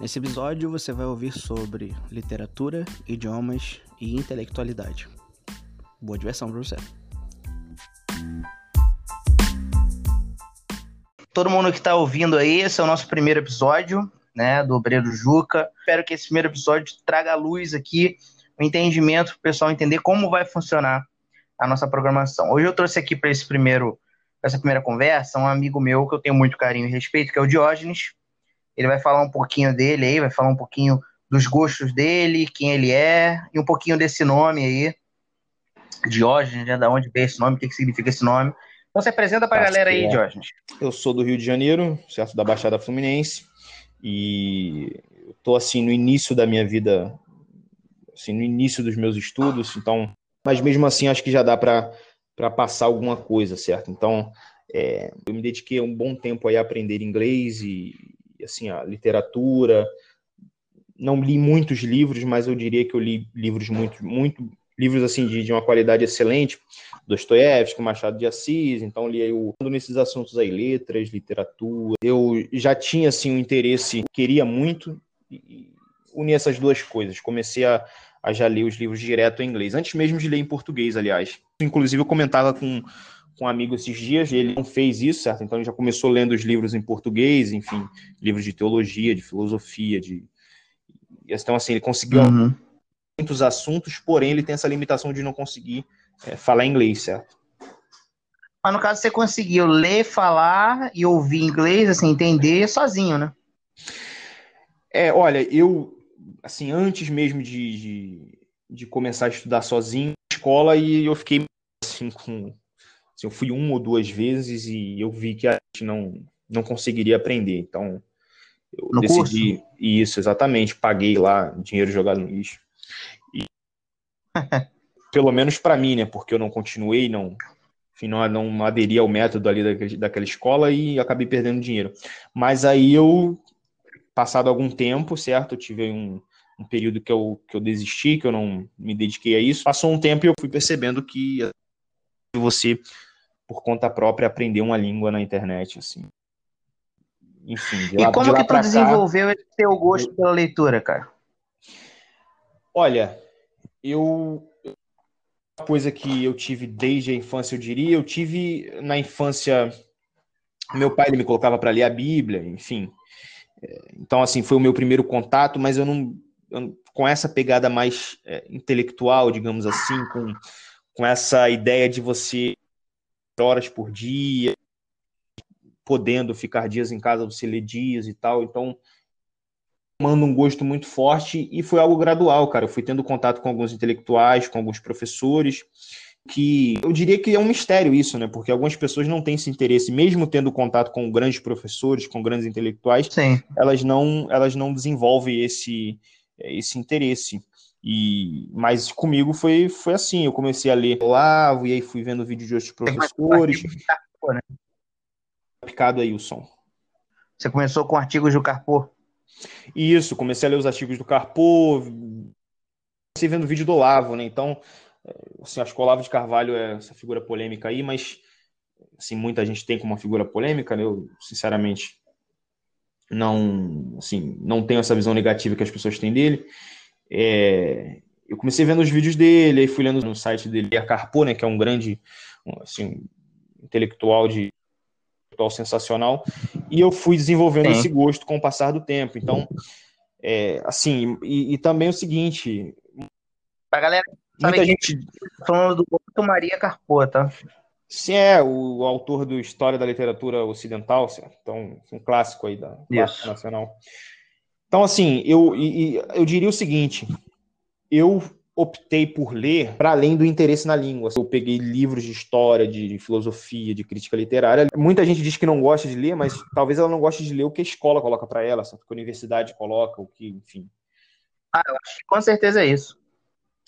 Nesse episódio você vai ouvir sobre literatura, idiomas e intelectualidade. Boa diversão para você. Todo mundo que está ouvindo aí, esse é o nosso primeiro episódio, né, do Obreiro Juca. Espero que esse primeiro episódio traga à luz aqui o entendimento para o pessoal entender como vai funcionar a nossa programação. Hoje eu trouxe aqui para esse primeiro essa primeira conversa um amigo meu que eu tenho muito carinho e respeito, que é o Diógenes. Ele vai falar um pouquinho dele aí, vai falar um pouquinho dos gostos dele, quem ele é, e um pouquinho desse nome aí. Diógenes, né? Da onde veio esse nome, o que, que significa esse nome. Então se apresenta para a galera aí, é. Diógenes. Eu sou do Rio de Janeiro, certo? Da Baixada Fluminense. E eu tô assim no início da minha vida, assim, no início dos meus estudos, então, mas mesmo assim acho que já dá para para passar alguma coisa, certo? Então, é, eu me dediquei um bom tempo aí a aprender inglês e, assim, a literatura. Não li muitos livros, mas eu diria que eu li livros muito, muito livros assim de, de uma qualidade excelente, Dostoiévski, Machado de Assis, então li aí o nesses assuntos aí, letras, literatura. Eu já tinha assim um interesse, queria muito unir essas duas coisas. Comecei a a já ler os livros direto em inglês, antes mesmo de ler em português, aliás. Inclusive, eu comentava com, com um amigo esses dias, ele não fez isso, certo? Então, ele já começou lendo os livros em português, enfim, livros de teologia, de filosofia, de... Então, assim, ele conseguiu uhum. muitos assuntos, porém, ele tem essa limitação de não conseguir é, falar inglês, certo? Mas, no caso, você conseguiu ler, falar e ouvir inglês, assim, entender sozinho, né? É, olha, eu assim, antes mesmo de, de, de, começar a estudar sozinho na escola, e eu fiquei assim com. Eu fui uma ou duas vezes e eu vi que a gente não, não conseguiria aprender. Então, eu no decidi curso? isso, exatamente. Paguei lá dinheiro jogado no lixo. E, pelo menos para mim, né? Porque eu não continuei, não, enfim, não, não aderi ao método ali daquele, daquela escola e acabei perdendo dinheiro. Mas aí eu, passado algum tempo, certo? Eu tive um, um período que eu, que eu desisti, que eu não me dediquei a isso. Passou um tempo e eu fui percebendo que você, por conta própria, aprender uma língua na internet, assim. Enfim, lá, E como que tu desenvolveu cá, esse teu gosto eu... pela leitura, cara? Olha, eu uma coisa que eu tive desde a infância, eu diria, eu tive na infância meu pai ele me colocava para ler a Bíblia, enfim. É, então assim, foi o meu primeiro contato, mas eu não com essa pegada mais é, intelectual, digamos assim, com, com essa ideia de você horas por dia, podendo ficar dias em casa, você lê dias e tal. Então, manda um gosto muito forte e foi algo gradual, cara. Eu fui tendo contato com alguns intelectuais, com alguns professores, que eu diria que é um mistério isso, né? Porque algumas pessoas não têm esse interesse, mesmo tendo contato com grandes professores, com grandes intelectuais, Sim. elas não elas não desenvolvem esse esse interesse. E, mas comigo foi, foi assim, eu comecei a ler Olavo, e aí fui vendo vídeo de outros professores. Né? Picado aí o som. Você começou com artigos do Carpo? Isso, comecei a ler os artigos do Carpo, comecei vendo vídeo do Olavo, né? Então, assim, acho que o Olavo de Carvalho é essa figura polêmica aí, mas assim, muita gente tem como uma figura polêmica, né? Eu, sinceramente, não, assim, não tenho essa visão negativa que as pessoas têm dele. É, eu comecei vendo os vídeos dele, aí fui lendo no site dele, a Carpo, né, que é um grande assim, intelectual de intelectual sensacional, e eu fui desenvolvendo esse gosto com o passar do tempo. Então, é, assim, e, e, também o seguinte. Pra galera, muita gente falando do Otto Maria Carpo, tá? Sim, é o, o, autor do História da Literatura Ocidental, então um clássico aí da classe nacional. Então, assim, eu, eu diria o seguinte: eu optei por ler para além do interesse na língua. Eu peguei livros de história, de filosofia, de crítica literária. Muita gente diz que não gosta de ler, mas talvez ela não goste de ler o que a escola coloca para ela, o que a universidade coloca, o que, enfim. Ah, eu acho que com certeza é isso.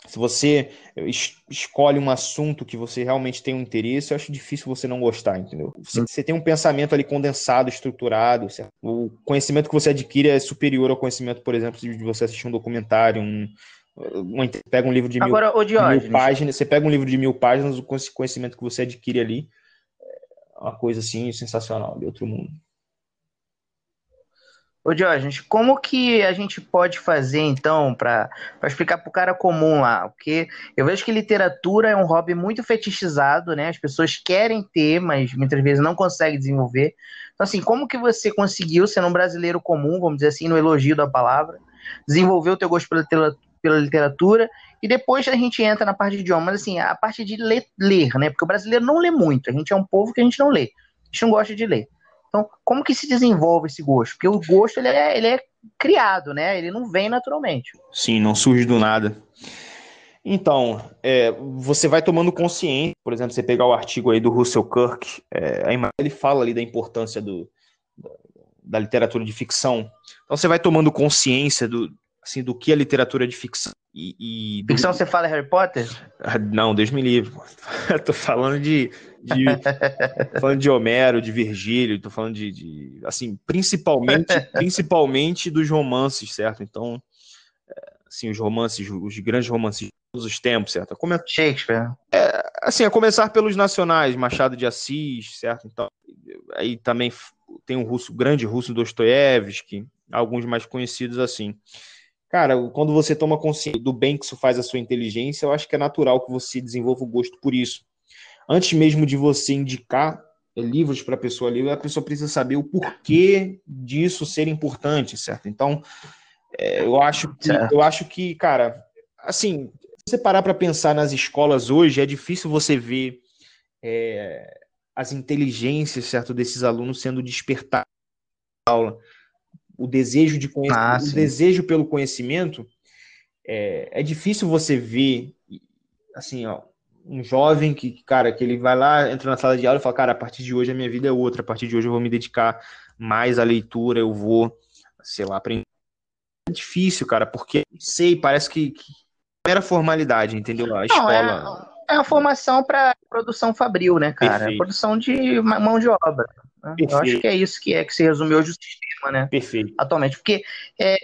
Se você es escolhe um assunto que você realmente tem um interesse, eu acho difícil você não gostar, entendeu? Você, você tem um pensamento ali condensado, estruturado, certo? o conhecimento que você adquire é superior ao conhecimento, por exemplo, de você assistir um documentário, um, um pega um livro de mil, Agora, mil páginas, você pega um livro de mil páginas, o conhecimento que você adquire ali é uma coisa assim sensacional, de outro mundo. Ô, Jorge, como que a gente pode fazer, então, para explicar para o cara comum lá? Porque eu vejo que literatura é um hobby muito fetichizado, né? As pessoas querem ter, mas muitas vezes não conseguem desenvolver. Então, assim, como que você conseguiu, sendo um brasileiro comum, vamos dizer assim, no elogio da palavra, desenvolver o teu gosto pela, pela literatura e depois a gente entra na parte de idioma, mas assim, a parte de ler, ler, né? Porque o brasileiro não lê muito, a gente é um povo que a gente não lê, a gente não gosta de ler. Então, como que se desenvolve esse gosto? Porque o gosto ele é, ele é criado, né? Ele não vem naturalmente. Sim, não surge do nada. Então, é, você vai tomando consciência, por exemplo, você pegar o artigo aí do Russell Kirk, é, ele fala ali da importância do, da, literatura de ficção. Então você vai tomando consciência do, assim, do que é literatura de ficção. E, e ficção você fala Harry Potter? Ah, não, Deus me livre. tô falando de, de falando de Homero, de Virgílio, tô falando de, de assim, principalmente, principalmente dos romances, certo? Então, é, assim, os romances, os grandes romances de todos os tempos, certo? Come... Shakespeare. É, assim, a começar pelos nacionais, Machado de Assis, certo? Então, aí também tem um russo, grande russo Dostoiévski, alguns mais conhecidos assim. Cara, quando você toma consciência do bem que isso faz à sua inteligência, eu acho que é natural que você desenvolva o gosto por isso. Antes mesmo de você indicar livros para a pessoa ler, a pessoa precisa saber o porquê disso ser importante, certo? Então, é, eu acho que, eu acho que, cara, assim, se você parar para pensar nas escolas hoje, é difícil você ver é, as inteligências, certo, desses alunos sendo despertadas na aula o desejo de conhecimento, ah, o desejo pelo conhecimento, é, é difícil você ver, assim, ó, um jovem que, cara, que ele vai lá, entra na sala de aula e fala, cara, a partir de hoje a minha vida é outra, a partir de hoje eu vou me dedicar mais à leitura, eu vou, sei lá, aprender. É difícil, cara, porque, sei, parece que, que era formalidade, entendeu? A Não, escola... É, é uma formação para produção fabril, né, cara? Perfeito. Produção de mão de obra. Né? Eu acho que é isso que é que se resume hoje o sistema, né? Perfeito. Atualmente, porque é,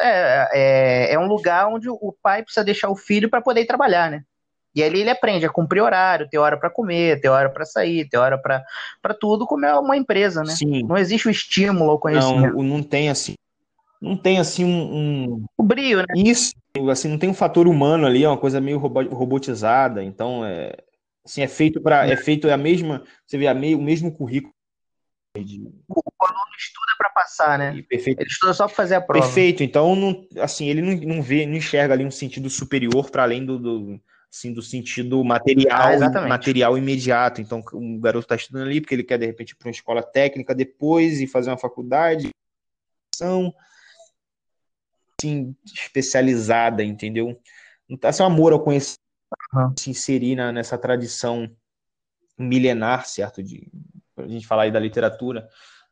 é, é, é um lugar onde o pai precisa deixar o filho para poder trabalhar, né? E ali ele aprende a cumprir horário, ter hora para comer, ter hora para sair, ter hora para tudo, como é uma empresa, né? Sim. Não existe o estímulo ao conhecimento. Não, não tem assim. Não tem assim um, um... O brilho, né? Isso, assim, não tem um fator humano ali, é uma coisa meio robotizada, então é assim, é feito para é feito é a mesma, você vê a meio, o mesmo currículo o aluno estuda para passar, né? Perfeito. Ele estuda só para fazer a prova. Perfeito. Então, não, assim, ele não, não vê, não enxerga ali um sentido superior para além do, do, assim, do sentido material, ah, material imediato. Então, o garoto está estudando ali porque ele quer de repente ir para uma escola técnica depois e fazer uma faculdade, são assim, especializada, entendeu? Não tá sem amor ao conhecimento, uhum. se inserir na, nessa tradição milenar, certo, de a gente falar aí da literatura,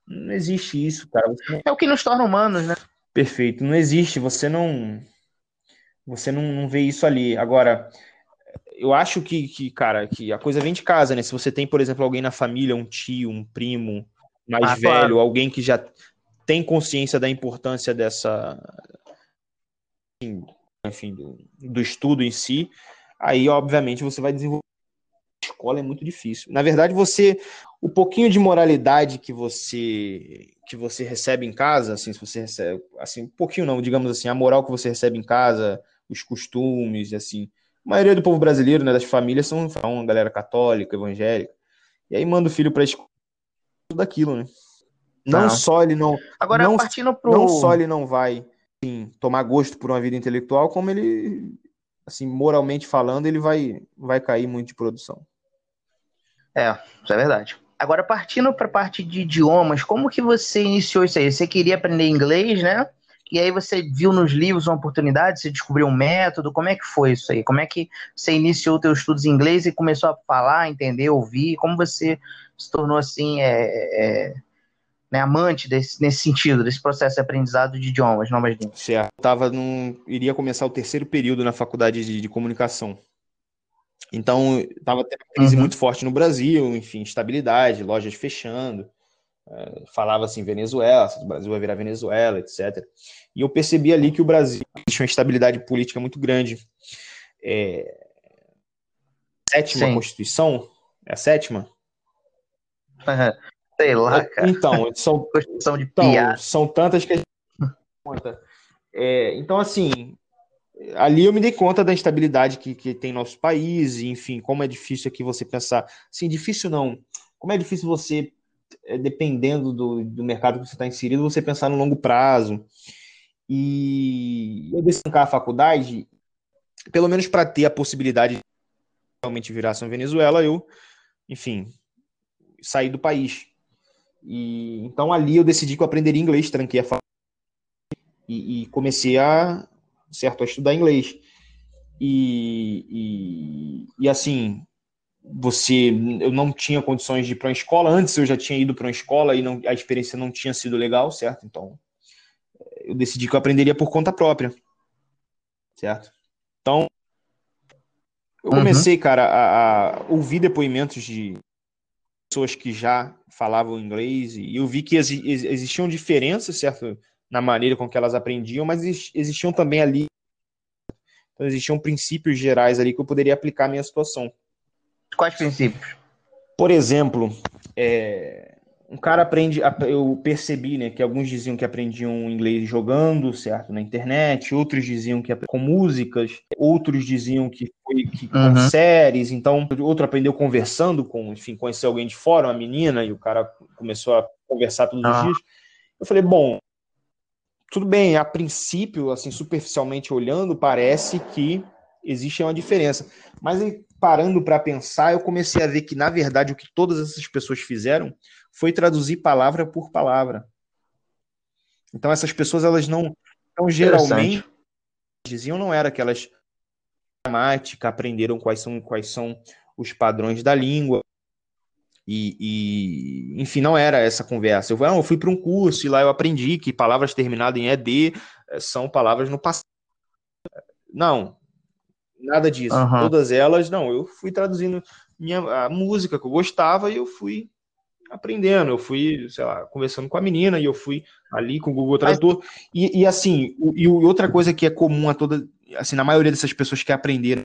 não existe isso, cara. Não... É o que nos torna humanos, né? Perfeito, não existe, você não você não, não vê isso ali. Agora, eu acho que, que, cara, que a coisa vem de casa, né? Se você tem, por exemplo, alguém na família, um tio, um primo mais ah, velho, claro. alguém que já tem consciência da importância dessa, enfim, do, do estudo em si, aí, obviamente, você vai desenvolver escola é muito difícil. Na verdade, você o pouquinho de moralidade que você que você recebe em casa, assim, se você recebe, assim, um pouquinho não, digamos assim, a moral que você recebe em casa, os costumes, assim, a maioria do povo brasileiro, né, das famílias são uma galera católica, evangélica. E aí manda o filho para escola tudo aquilo, né? Não, não só ele não Agora não, partindo pro não só ele não vai assim, tomar gosto por uma vida intelectual, como ele assim, moralmente falando, ele vai vai cair muito de produção. É, isso é verdade. Agora, partindo para a parte de idiomas, como que você iniciou isso aí? Você queria aprender inglês, né? E aí você viu nos livros uma oportunidade, você descobriu um método, como é que foi isso aí? Como é que você iniciou seus estudos em inglês e começou a falar, entender, ouvir? Como você se tornou, assim, é, é, né, amante desse, nesse sentido, desse processo de aprendizado de idiomas, novas línguas? Certo. Tava num, iria começar o terceiro período na faculdade de, de comunicação. Então, estava tendo uma crise uhum. muito forte no Brasil, enfim, estabilidade, lojas fechando. É, falava assim, Venezuela, o Brasil vai virar Venezuela, etc. E eu percebi ali que o Brasil tinha uma estabilidade política muito grande. É... Sétima Sim. Constituição? É a sétima? Uhum. Sei lá, cara. Então, são, são, de então, são tantas que a gente conta. É, então, assim, ali eu me dei conta da instabilidade que, que tem nosso país, e, enfim, como é difícil aqui você pensar. Assim, difícil não. Como é difícil você, é, dependendo do, do mercado que você está inserido, você pensar no longo prazo. E eu decidi a faculdade, pelo menos para ter a possibilidade de realmente virar São Venezuela, eu, enfim, saí do país. E então ali eu decidi que eu aprenderia inglês, tranquei a faculdade e, e comecei a, certo, a estudar inglês. E, e, e, assim, você, eu não tinha condições de ir para uma escola. Antes eu já tinha ido para uma escola e não, a experiência não tinha sido legal, certo? Então, eu decidi que eu aprenderia por conta própria, certo? Então, eu uhum. comecei, uhum. cara, a, a, ouvir depoimentos de pessoas que já falavam inglês e eu vi que existiam diferenças, certo? Na maneira com que elas aprendiam, mas existiam também ali então, existiam princípios gerais ali que eu poderia aplicar à minha situação. Quais princípios? Por exemplo, é, um cara aprende, eu percebi, né, que alguns diziam que aprendiam inglês jogando, certo, na internet, outros diziam que com músicas, outros diziam que foi que com uhum. séries, então outro aprendeu conversando com, enfim, conheceu alguém de fora, uma menina, e o cara começou a conversar todos os dias. Eu falei, bom, tudo bem, a princípio, assim, superficialmente olhando, parece que existe uma diferença. Mas parando para pensar, eu comecei a ver que, na verdade, o que todas essas pessoas fizeram foi traduzir palavra por palavra. Então, essas pessoas, elas não. Então, geralmente, diziam não era que elas gramática, aprenderam quais são, quais são os padrões da língua, e, e, enfim, não era essa conversa. Eu, não, eu fui para um curso e lá eu aprendi que palavras terminadas em ED eh, são palavras no passado. Não, nada disso. Uhum. Todas elas, não, eu fui traduzindo minha, a música que eu gostava e eu fui aprendendo. Eu fui, sei lá, conversando com a menina e eu fui ali com o Google Tradutor. E, e assim, e outra coisa que é comum a toda, assim, na maioria dessas pessoas que aprenderam,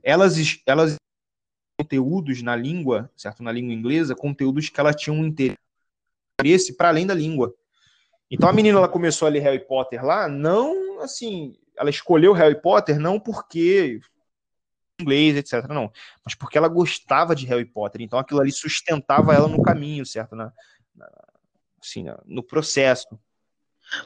elas, elas conteúdos na língua, certo? Na língua inglesa, conteúdos que ela tinha um interesse para além da língua. Então a menina ela começou a ler Harry Potter lá, não assim, ela escolheu Harry Potter não porque inglês, etc, não, mas porque ela gostava de Harry Potter. Então aquilo ali sustentava ela no caminho, certo? Na, na assim, no processo.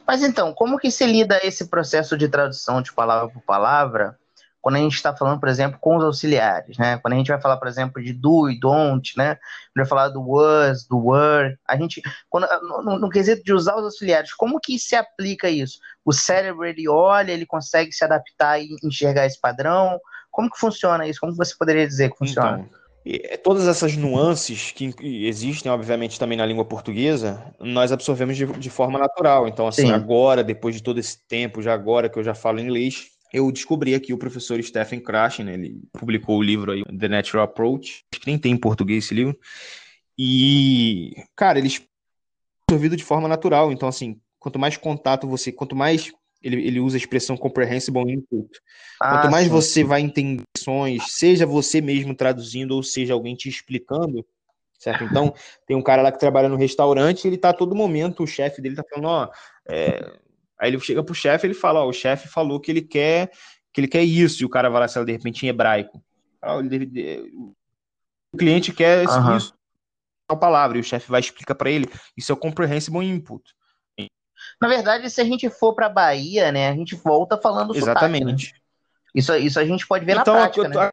Mas então, como que se lida esse processo de tradução de palavra por palavra quando a gente está falando, por exemplo, com os auxiliares, né? Quando a gente vai falar, por exemplo, de do e don't, né? Vai falar do was, do were. A gente, quando, no, no, quesito de usar os auxiliares, como que se aplica isso? O cérebro ele olha, ele consegue se adaptar e enxergar esse padrão? Como que funciona isso? Como você poderia dizer que funciona? Então, todas essas nuances que existem, obviamente, também na língua portuguesa, nós absorvemos de, de forma natural. Então, assim, Sim. agora, depois de todo esse tempo, já agora que eu já falo inglês, eu descobri aqui o professor Stephen Krashen, né, ele publicou o livro aí, The Natural Approach, acho que nem tem em português esse livro, e, cara, ele absorvido de forma natural, então, assim, quanto mais contato você, quanto mais, ele, ele usa a expressão comprehensible input, ah, quanto mais sim. você vai entender seja você mesmo traduzindo, ou seja, alguém te explicando, certo? Então, tem um cara lá que trabalha no restaurante, ele tá a todo momento, o chefe dele tá falando, ó, é, Aí ele chega pro chefe, ele fala, ó, o chefe falou que ele quer que ele quer isso, e o cara vai lá, sei lá, de repente em hebraico. O cliente quer uhum. isso, a palavra, e o chefe vai explicar para ele, isso é o comprehensible input. Na verdade, se a gente for para Bahia, né, a gente volta falando Exatamente. Sotaque, né? Isso, isso a gente pode ver então, na prática, eu, né?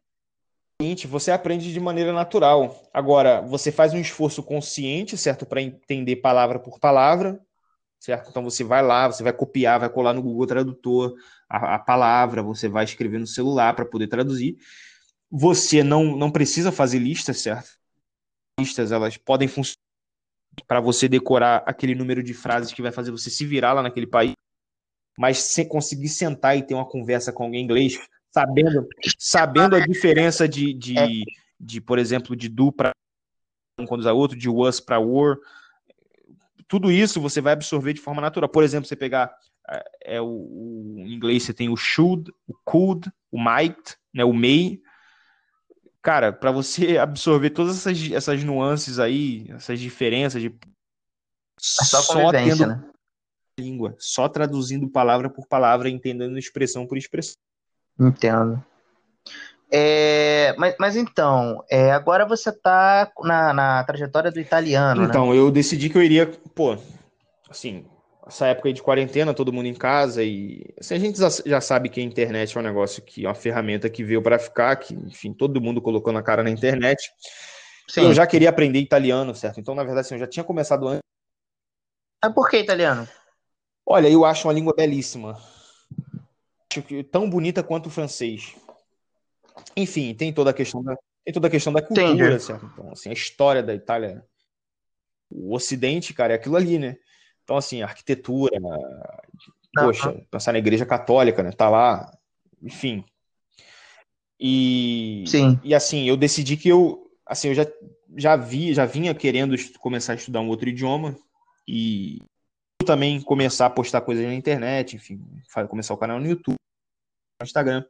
Você aprende de maneira natural. Agora, você faz um esforço consciente, certo, para entender palavra por palavra, certo? Então você vai lá, você vai copiar, vai colar no Google Tradutor a, a palavra, você vai escrever no celular para poder traduzir. Você não, não precisa fazer listas, certo? Listas, elas podem funcionar para você decorar aquele número de frases que vai fazer você se virar lá naquele país, mas sem conseguir sentar e ter uma conversa com alguém inglês, sabendo, sabendo a diferença de, de, de, de por exemplo, de do para um quando usa outro, de was para were, tudo isso você vai absorver de forma natural. Por exemplo, você pegar é, é o, o, em inglês você tem o should, o could, o might, né, o may. cara, para você absorver todas essas, essas nuances aí, essas diferenças de é só, só tendo né? língua, só traduzindo palavra por palavra, entendendo expressão por expressão. Entendo. É, mas, mas então, é, agora você está na, na trajetória do italiano, né? Então, né? eu decidi que eu iria, pô, assim, essa época aí de quarentena, todo mundo em casa e assim, a gente já sabe que a internet é um negócio que é uma ferramenta que veio para ficar, que enfim, todo mundo colocou na cara na internet. Sim. Eu já queria aprender italiano, certo? Então, na verdade, assim, eu já tinha começado antes. Mas por que italiano? Olha, eu acho uma língua belíssima. Acho que tão bonita quanto o francês. Enfim, tem toda a questão da, tem toda a questão da cultura, Entendi. certo? Então, assim, a história da Itália, o Ocidente, cara, é aquilo ali, né? Então, assim, arquitetura, poxa, uhum. pensar na igreja católica, né? Tá lá, enfim. E, Sim. e assim, eu decidi que eu, assim, eu já, já vi, já vinha querendo começar a estudar um outro idioma e também começar a postar coisas na internet, enfim, começar o canal no YouTube, no Instagram.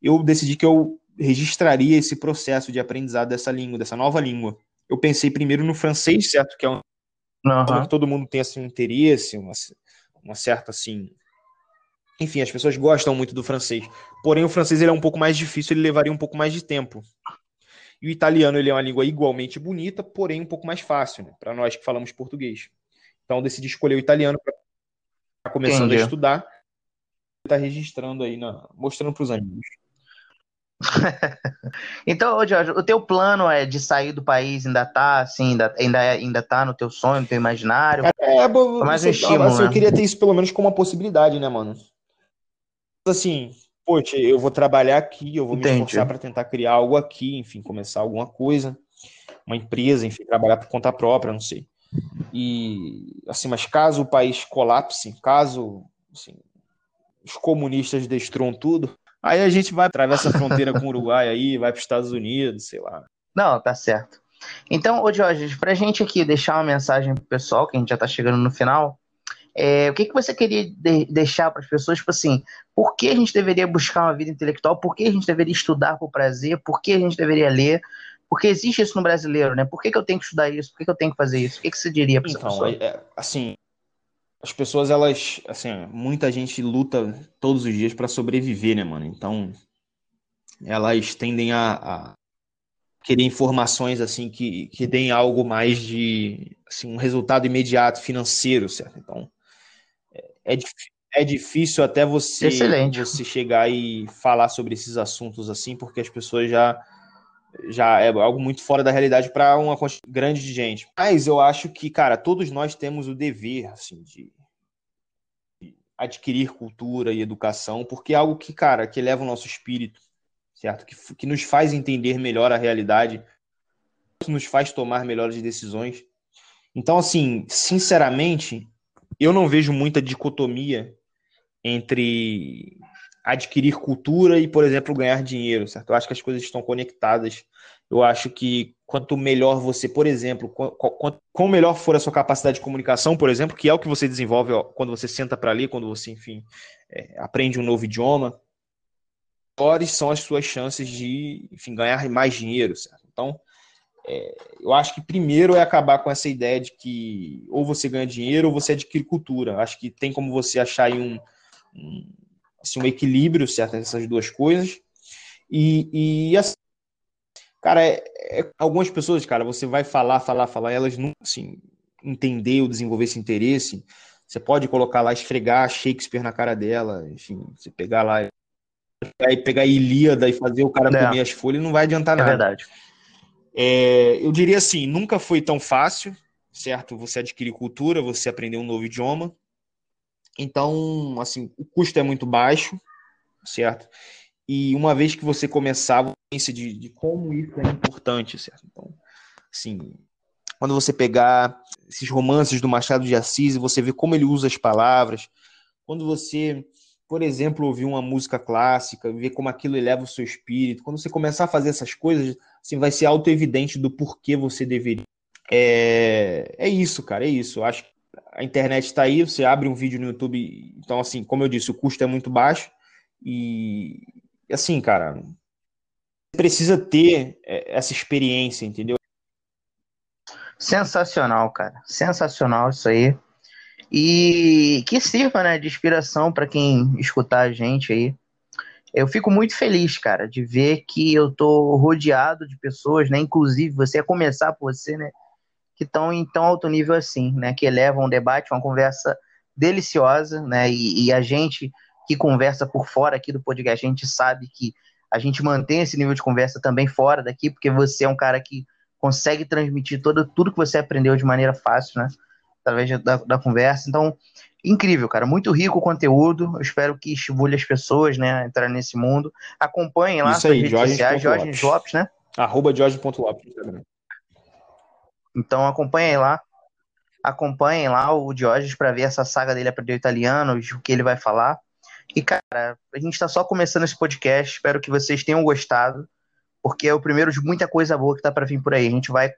Eu decidi que eu registraria esse processo de aprendizado dessa língua, dessa nova língua. Eu pensei primeiro no francês, certo? Que é um uhum. que todo mundo tem assim, um interesse, uma, uma certa assim. Enfim, as pessoas gostam muito do francês. Porém, o francês ele é um pouco mais difícil, ele levaria um pouco mais de tempo. E o italiano ele é uma língua igualmente bonita, porém um pouco mais fácil, né? para nós que falamos português. Então, eu decidi escolher o italiano para começando Entendi. a estudar. Está registrando aí, na, mostrando para os amigos. então, Jorge, o teu plano é de sair do país, ainda tá assim, ainda, ainda, é, ainda tá no teu sonho, no teu imaginário? É, é bom, mais um estímulo, assim, né? Eu queria ter isso pelo menos como uma possibilidade, né, mano? Assim, poxa, eu vou trabalhar aqui, eu vou Entendi. me esforçar para tentar criar algo aqui, enfim, começar alguma coisa, uma empresa, enfim, trabalhar por conta própria, não sei. E, assim, mas caso o país colapse, caso assim, os comunistas destruam tudo, Aí a gente vai, atravessa a fronteira com o Uruguai aí, vai para os Estados Unidos, sei lá. Não, tá certo. Então, ô Jorge, pra gente aqui deixar uma mensagem pro pessoal, que a gente já tá chegando no final, é, o que, que você queria de deixar para as pessoas, tipo assim, por que a gente deveria buscar uma vida intelectual, por que a gente deveria estudar por prazer, por que a gente deveria ler, porque existe isso no brasileiro, né? Por que, que eu tenho que estudar isso? Por que, que eu tenho que fazer isso? O que, que você diria para então, essa pessoa? É, assim, as pessoas, elas, assim, muita gente luta todos os dias para sobreviver, né, mano? Então, elas tendem a, a, querer informações, assim, que, que deem algo mais de, assim, um resultado imediato financeiro, certo? Então, é, é, é difícil até você, Excelente. você chegar e falar sobre esses assuntos, assim, porque as pessoas já já é algo muito fora da realidade para uma grande de gente. Mas eu acho que, cara, todos nós temos o dever, assim, de adquirir cultura e educação, porque é algo que, cara, que eleva o nosso espírito, certo? Que, que nos faz entender melhor a realidade, nos faz tomar melhores decisões. Então, assim, sinceramente, eu não vejo muita dicotomia entre adquirir cultura e, por exemplo, ganhar dinheiro, certo? Eu acho que as coisas estão conectadas. Eu acho que quanto melhor você, por exemplo, quanto, melhor for a sua capacidade de comunicação, por exemplo, que é o que você desenvolve quando você senta para ler, quando você, enfim, é, aprende um novo idioma, maiores são as suas chances de, enfim, ganhar mais dinheiro, certo? Então, é, eu acho que primeiro é acabar com essa ideia de que ou você ganha dinheiro ou você adquire cultura. Acho que tem como você achar um, um assim, um equilíbrio, certo, essas duas coisas. E, e assim, cara, é, é, algumas pessoas, cara, você vai falar, falar, falar, elas não, assim, entender ou desenvolver esse interesse. Você pode colocar lá, esfregar Shakespeare na cara dela, enfim, você pegar lá e pegar a Ilíada e fazer o cara é. comer as folhas, não vai adiantar é nada. É verdade. É, eu diria assim, nunca foi tão fácil, certo? Você adquirir cultura, você aprender um novo idioma. Então, assim, o custo é muito baixo, certo? E uma vez que você começar a de, de como isso é importante, certo? Então, assim, quando você pegar esses romances do Machado de Assis e você vê como ele usa as palavras, quando você, por exemplo, ouvir uma música clássica, ver como aquilo eleva o seu espírito, quando você começar a fazer essas coisas, assim, vai ser auto-evidente do porquê você deveria. É, é isso, cara, é isso. Eu acho que a internet está aí, você abre um vídeo no YouTube, então assim, como eu disse, o custo é muito baixo e assim, cara, precisa ter é, essa experiência, entendeu? Sensacional, cara. Sensacional isso aí. E que sirva, né, de inspiração para quem escutar a gente aí. Eu fico muito feliz, cara, de ver que eu tô rodeado de pessoas, né, inclusive você, a começar por você, né, que estão em tão alto nível assim, né, que elevam um debate, uma conversa deliciosa, né, e, e a gente que conversa por fora aqui do podcast, a gente sabe que a gente mantém esse nível de conversa também fora daqui, porque você é um cara que consegue transmitir todo, tudo que você aprendeu de maneira fácil, né? Através da, da conversa. Então, incrível, cara. Muito rico o conteúdo. Eu espero que estimule as pessoas, né, a entrar nesse mundo. Acompanhem lá Isso aí, redes Jorge sociais, Jorge Lopes. Lopes, né? Arroba Jorge.lopes Então acompanhem lá. Acompanhem lá o Diógenes para ver essa saga dele aprender italiano, o que ele vai falar. E, cara, a gente está só começando esse podcast. Espero que vocês tenham gostado, porque é o primeiro de muita coisa boa que tá para vir por aí. A gente vai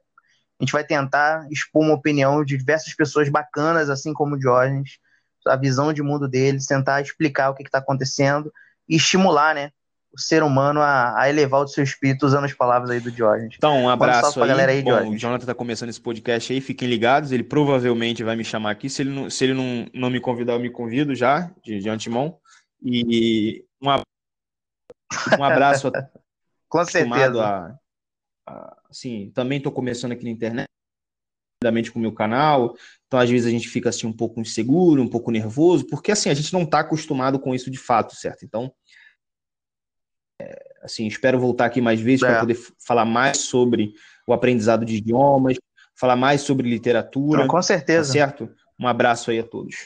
a gente vai tentar expor uma opinião de diversas pessoas bacanas, assim como o Diógenes, a visão de mundo deles, tentar explicar o que está acontecendo e estimular, né, o ser humano a, a, elevar o seu espírito usando as palavras aí do Diógenes. Então, um abraço aí. Galera aí Bom, o Jonathan está começando esse podcast aí, fiquem ligados, ele provavelmente vai me chamar aqui, se ele não, se ele não, não me convidar, eu me convido já, de, de antemão. E um, um abraço a, Com certeza. A, a, assim, também estou começando aqui na internet, com o meu canal, então às vezes a gente fica assim um pouco inseguro, um pouco nervoso, porque assim, a gente não está acostumado com isso de fato, certo? Então, assim, espero voltar aqui mais vezes é. para poder falar mais sobre o aprendizado de idiomas, falar mais sobre literatura. com certeza. Tá certo? Um abraço aí a todos.